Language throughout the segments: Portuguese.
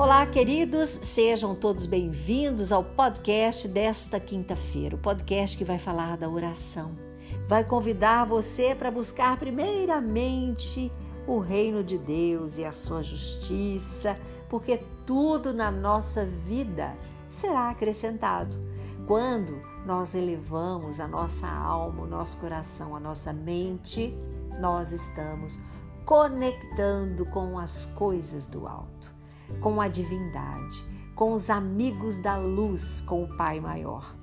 Olá, queridos, sejam todos bem-vindos ao podcast desta quinta-feira, o podcast que vai falar da oração. Vai convidar você para buscar primeiramente o reino de Deus e a sua justiça, porque tudo na nossa vida será acrescentado. Quando nós elevamos a nossa alma, o nosso coração, a nossa mente, nós estamos conectando com as coisas do alto com a divindade, com os amigos da luz, com o Pai maior.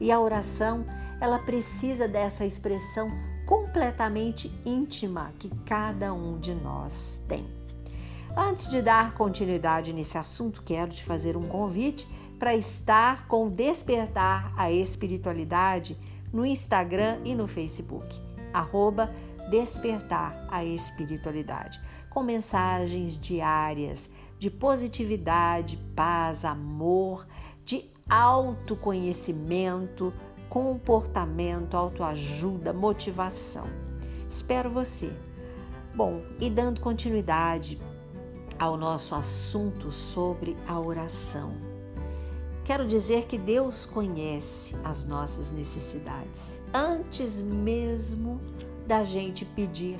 E a oração, ela precisa dessa expressão completamente íntima que cada um de nós tem. Antes de dar continuidade nesse assunto, quero te fazer um convite para estar com Despertar a Espiritualidade no Instagram e no Facebook, arroba Despertar a Espiritualidade, com mensagens diárias de positividade, paz, amor, de autoconhecimento, comportamento, autoajuda, motivação. Espero você. Bom, e dando continuidade ao nosso assunto sobre a oração. Quero dizer que Deus conhece as nossas necessidades antes mesmo da gente pedir,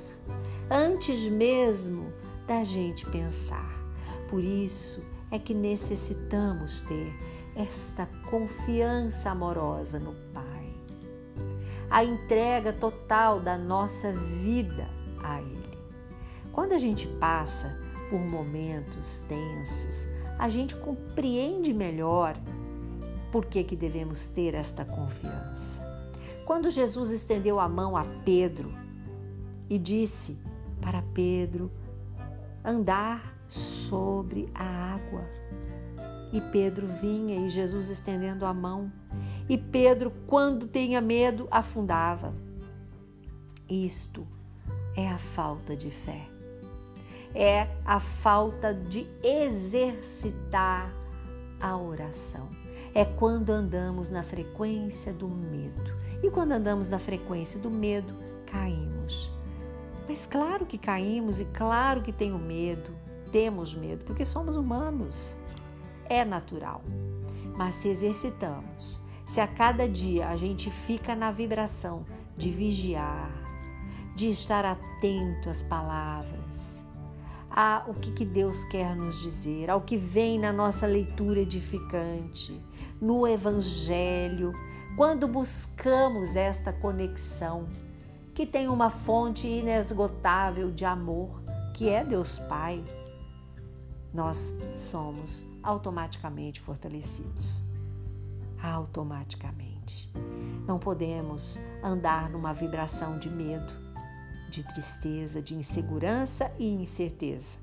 antes mesmo da gente pensar. Por isso é que necessitamos ter esta confiança amorosa no Pai. A entrega total da nossa vida a Ele. Quando a gente passa por momentos tensos, a gente compreende melhor por que, que devemos ter esta confiança. Quando Jesus estendeu a mão a Pedro e disse para Pedro andar sobre a água. E Pedro vinha e Jesus estendendo a mão. E Pedro, quando tinha medo, afundava. Isto é a falta de fé. É a falta de exercitar a oração. É quando andamos na frequência do medo. E quando andamos na frequência do medo, caímos. Mas claro que caímos e claro que tenho medo temos medo, porque somos humanos. É natural. Mas se exercitamos, se a cada dia a gente fica na vibração de vigiar, de estar atento às palavras, a o que, que Deus quer nos dizer, ao que vem na nossa leitura edificante, no Evangelho, quando buscamos esta conexão, que tem uma fonte inesgotável de amor, que é Deus Pai, nós somos automaticamente fortalecidos. Automaticamente. Não podemos andar numa vibração de medo, de tristeza, de insegurança e incerteza.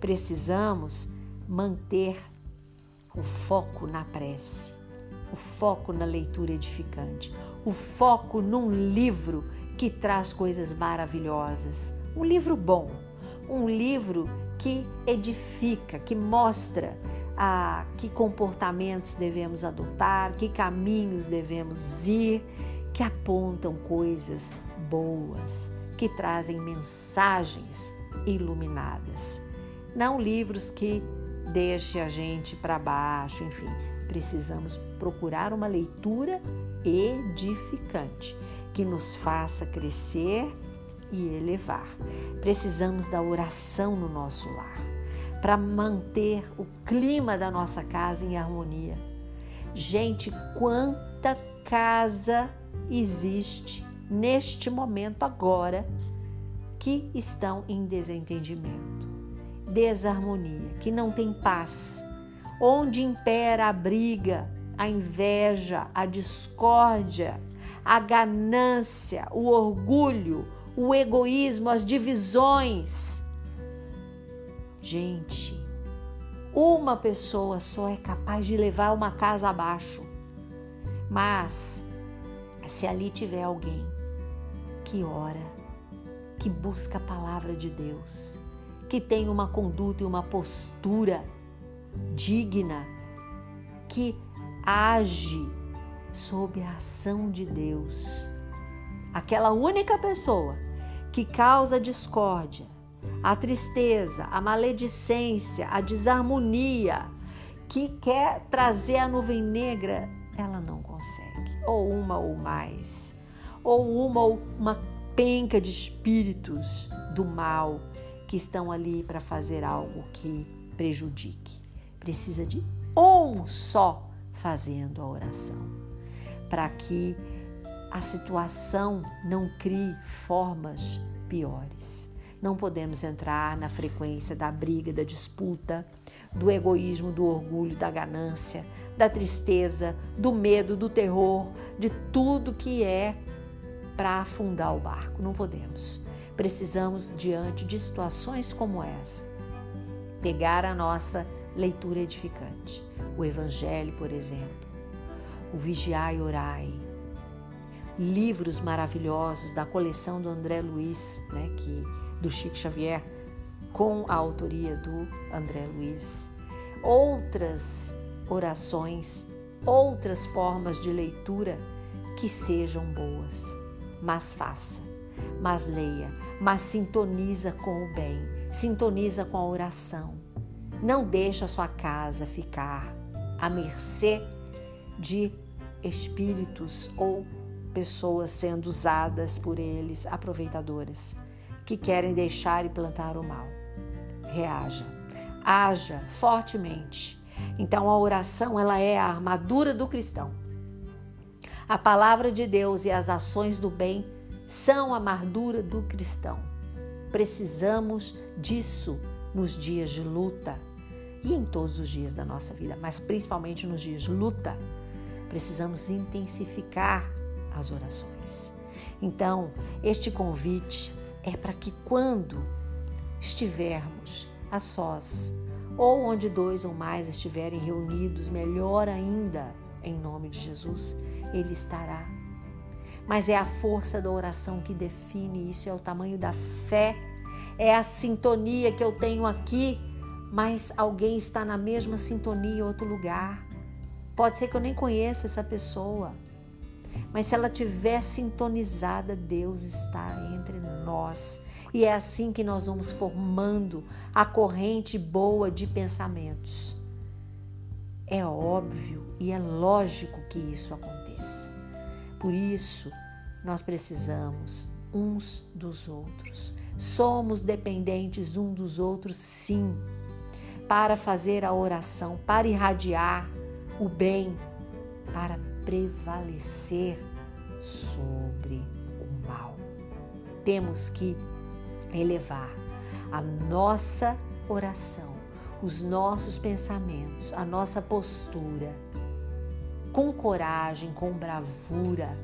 Precisamos manter o foco na prece, o foco na leitura edificante, o foco num livro que traz coisas maravilhosas, um livro bom, um livro que edifica, que mostra a que comportamentos devemos adotar, que caminhos devemos ir, que apontam coisas boas, que trazem mensagens iluminadas. Não livros que deixem a gente para baixo, enfim. Precisamos procurar uma leitura edificante que nos faça crescer e elevar. Precisamos da oração no nosso lar para manter o clima da nossa casa em harmonia. Gente, quanta casa existe neste momento agora que estão em desentendimento, desarmonia, que não tem paz, onde impera a briga, a inveja, a discórdia, a ganância, o orgulho, o egoísmo, as divisões. Gente, uma pessoa só é capaz de levar uma casa abaixo. Mas se ali tiver alguém que ora, que busca a palavra de Deus, que tem uma conduta e uma postura digna, que age sob a ação de Deus, aquela única pessoa que causa discórdia, a tristeza, a maledicência, a desarmonia que quer trazer a nuvem negra, ela não consegue. Ou uma ou mais. Ou uma ou uma penca de espíritos do mal que estão ali para fazer algo que prejudique. Precisa de um só fazendo a oração, para que a situação não crie formas piores. Não podemos entrar na frequência da briga, da disputa, do egoísmo, do orgulho, da ganância, da tristeza, do medo, do terror, de tudo que é para afundar o barco. Não podemos. Precisamos, diante de situações como essa, pegar a nossa leitura edificante. O Evangelho, por exemplo, o Vigiai e Orai, livros maravilhosos da coleção do André Luiz, né, que, do Chico Xavier, com a autoria do André Luiz. Outras orações, outras formas de leitura que sejam boas, mas faça, mas leia, mas sintoniza com o bem, sintoniza com a oração. Não deixa a sua casa ficar à mercê de espíritos ou pessoas sendo usadas por eles, aproveitadoras, que querem deixar e plantar o mal. Reaja, haja fortemente. Então a oração, ela é a armadura do cristão. A palavra de Deus e as ações do bem são a armadura do cristão. Precisamos disso nos dias de luta e em todos os dias da nossa vida, mas principalmente nos dias de luta. Precisamos intensificar as orações. Então, este convite é para que quando estivermos a sós, ou onde dois ou mais estiverem reunidos, melhor ainda, em nome de Jesus, Ele estará. Mas é a força da oração que define isso, é o tamanho da fé, é a sintonia que eu tenho aqui, mas alguém está na mesma sintonia em outro lugar. Pode ser que eu nem conheça essa pessoa, mas se ela tiver sintonizada, Deus está entre nós. E é assim que nós vamos formando a corrente boa de pensamentos. É óbvio e é lógico que isso aconteça. Por isso, nós precisamos uns dos outros. Somos dependentes um dos outros, sim, para fazer a oração, para irradiar o bem, para prevalecer sobre o mal. Temos que elevar a nossa oração, os nossos pensamentos, a nossa postura com coragem, com bravura,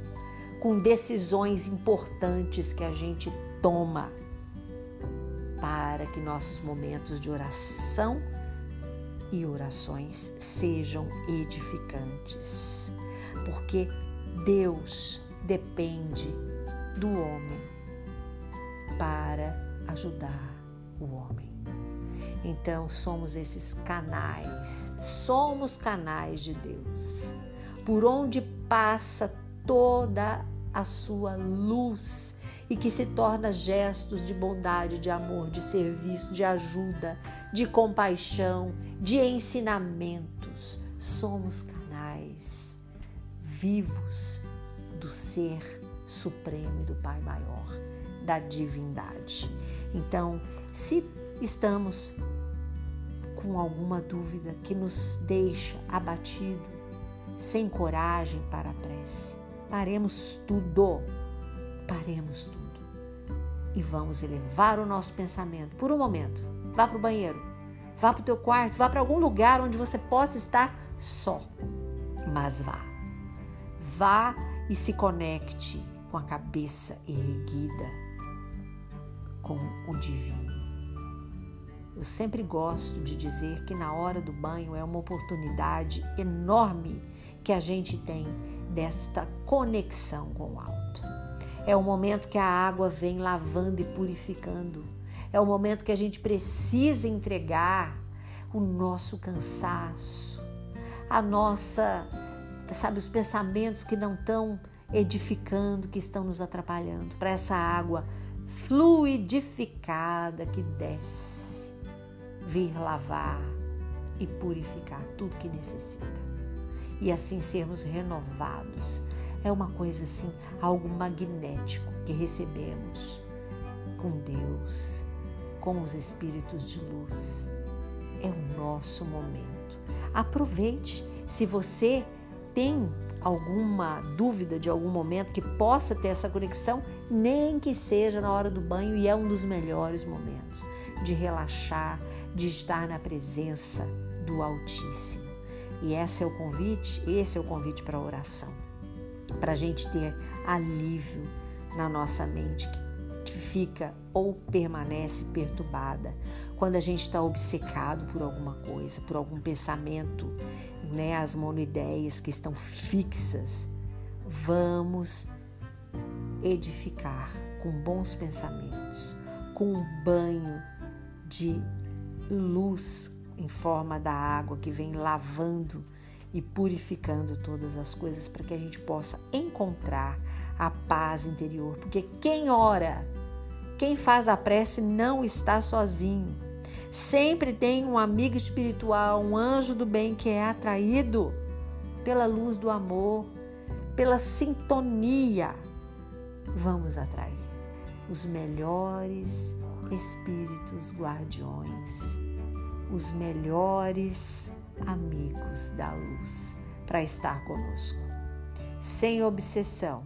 com decisões importantes que a gente toma para que nossos momentos de oração e orações sejam edificantes. Porque Deus depende do homem para ajudar o homem. Então somos esses canais, somos canais de Deus, por onde passa toda a sua luz e que se torna gestos de bondade, de amor, de serviço, de ajuda, de compaixão, de ensinamentos. Somos canais vivos do Ser Supremo e do Pai Maior, da divindade. Então, se estamos com alguma dúvida que nos deixa abatido, sem coragem para a prece, paremos tudo, paremos tudo e vamos elevar o nosso pensamento por um momento. Vá para o banheiro, vá para o teu quarto, vá para algum lugar onde você possa estar só, mas vá. Vá e se conecte com a cabeça erguida com o divino. Eu sempre gosto de dizer que na hora do banho é uma oportunidade enorme que a gente tem desta conexão com o alto. É o momento que a água vem lavando e purificando. É o momento que a gente precisa entregar o nosso cansaço, a nossa, sabe, os pensamentos que não estão edificando, que estão nos atrapalhando, para essa água fluidificada que desce, vir lavar e purificar tudo que necessita. E assim sermos renovados. É uma coisa assim, algo magnético que recebemos com Deus, com os espíritos de luz. É o nosso momento. Aproveite. Se você tem alguma dúvida de algum momento que possa ter essa conexão, nem que seja na hora do banho, e é um dos melhores momentos de relaxar, de estar na presença do Altíssimo. E esse é o convite, esse é o convite para a oração, para a gente ter alívio na nossa mente que fica ou permanece perturbada quando a gente está obcecado por alguma coisa, por algum pensamento né, as monoideias que estão fixas, vamos edificar com bons pensamentos, com um banho de luz em forma da água que vem lavando e purificando todas as coisas para que a gente possa encontrar a paz interior. Porque quem ora, quem faz a prece não está sozinho. Sempre tem um amigo espiritual, um anjo do bem que é atraído pela luz do amor, pela sintonia. Vamos atrair os melhores espíritos guardiões, os melhores amigos da luz para estar conosco, sem obsessão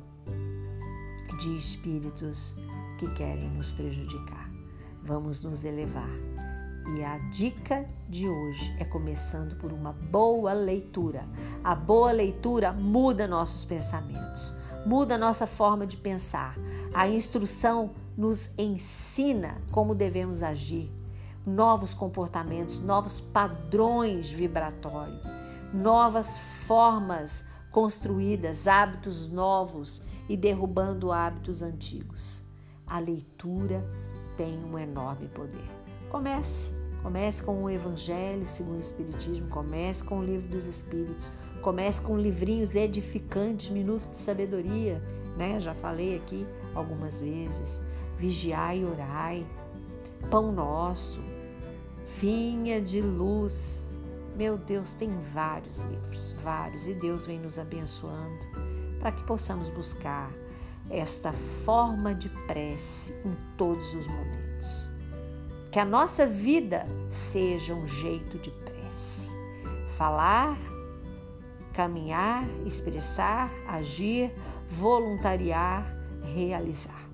de espíritos que querem nos prejudicar. Vamos nos elevar e a dica de hoje é começando por uma boa leitura. A boa leitura muda nossos pensamentos, muda nossa forma de pensar. A instrução nos ensina como devemos agir, novos comportamentos, novos padrões vibratórios, novas formas construídas, hábitos novos e derrubando hábitos antigos. A leitura tem um enorme poder. Comece. Comece com o Evangelho segundo o Espiritismo, comece com o Livro dos Espíritos, comece com livrinhos edificantes, Minuto de Sabedoria, né? Já falei aqui algumas vezes. Vigiai e orai, Pão Nosso, Vinha de Luz. Meu Deus, tem vários livros, vários, e Deus vem nos abençoando para que possamos buscar esta forma de prece em todos os momentos. Que a nossa vida seja um jeito de prece. Falar, caminhar, expressar, agir, voluntariar, realizar.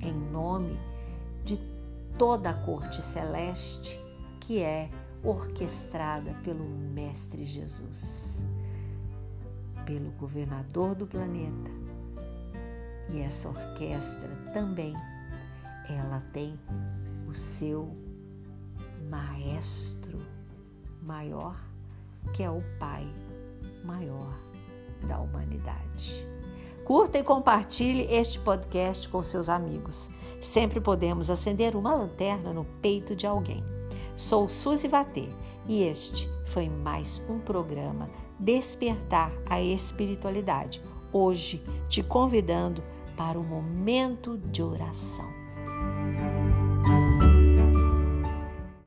Em nome de toda a corte celeste que é orquestrada pelo Mestre Jesus, pelo governador do planeta. E essa orquestra também ela tem o seu maestro maior, que é o Pai maior da humanidade. Curta e compartilhe este podcast com seus amigos. Sempre podemos acender uma lanterna no peito de alguém. Sou Suzy Vatê e este foi mais um programa Despertar a Espiritualidade. Hoje te convidando para um momento de oração.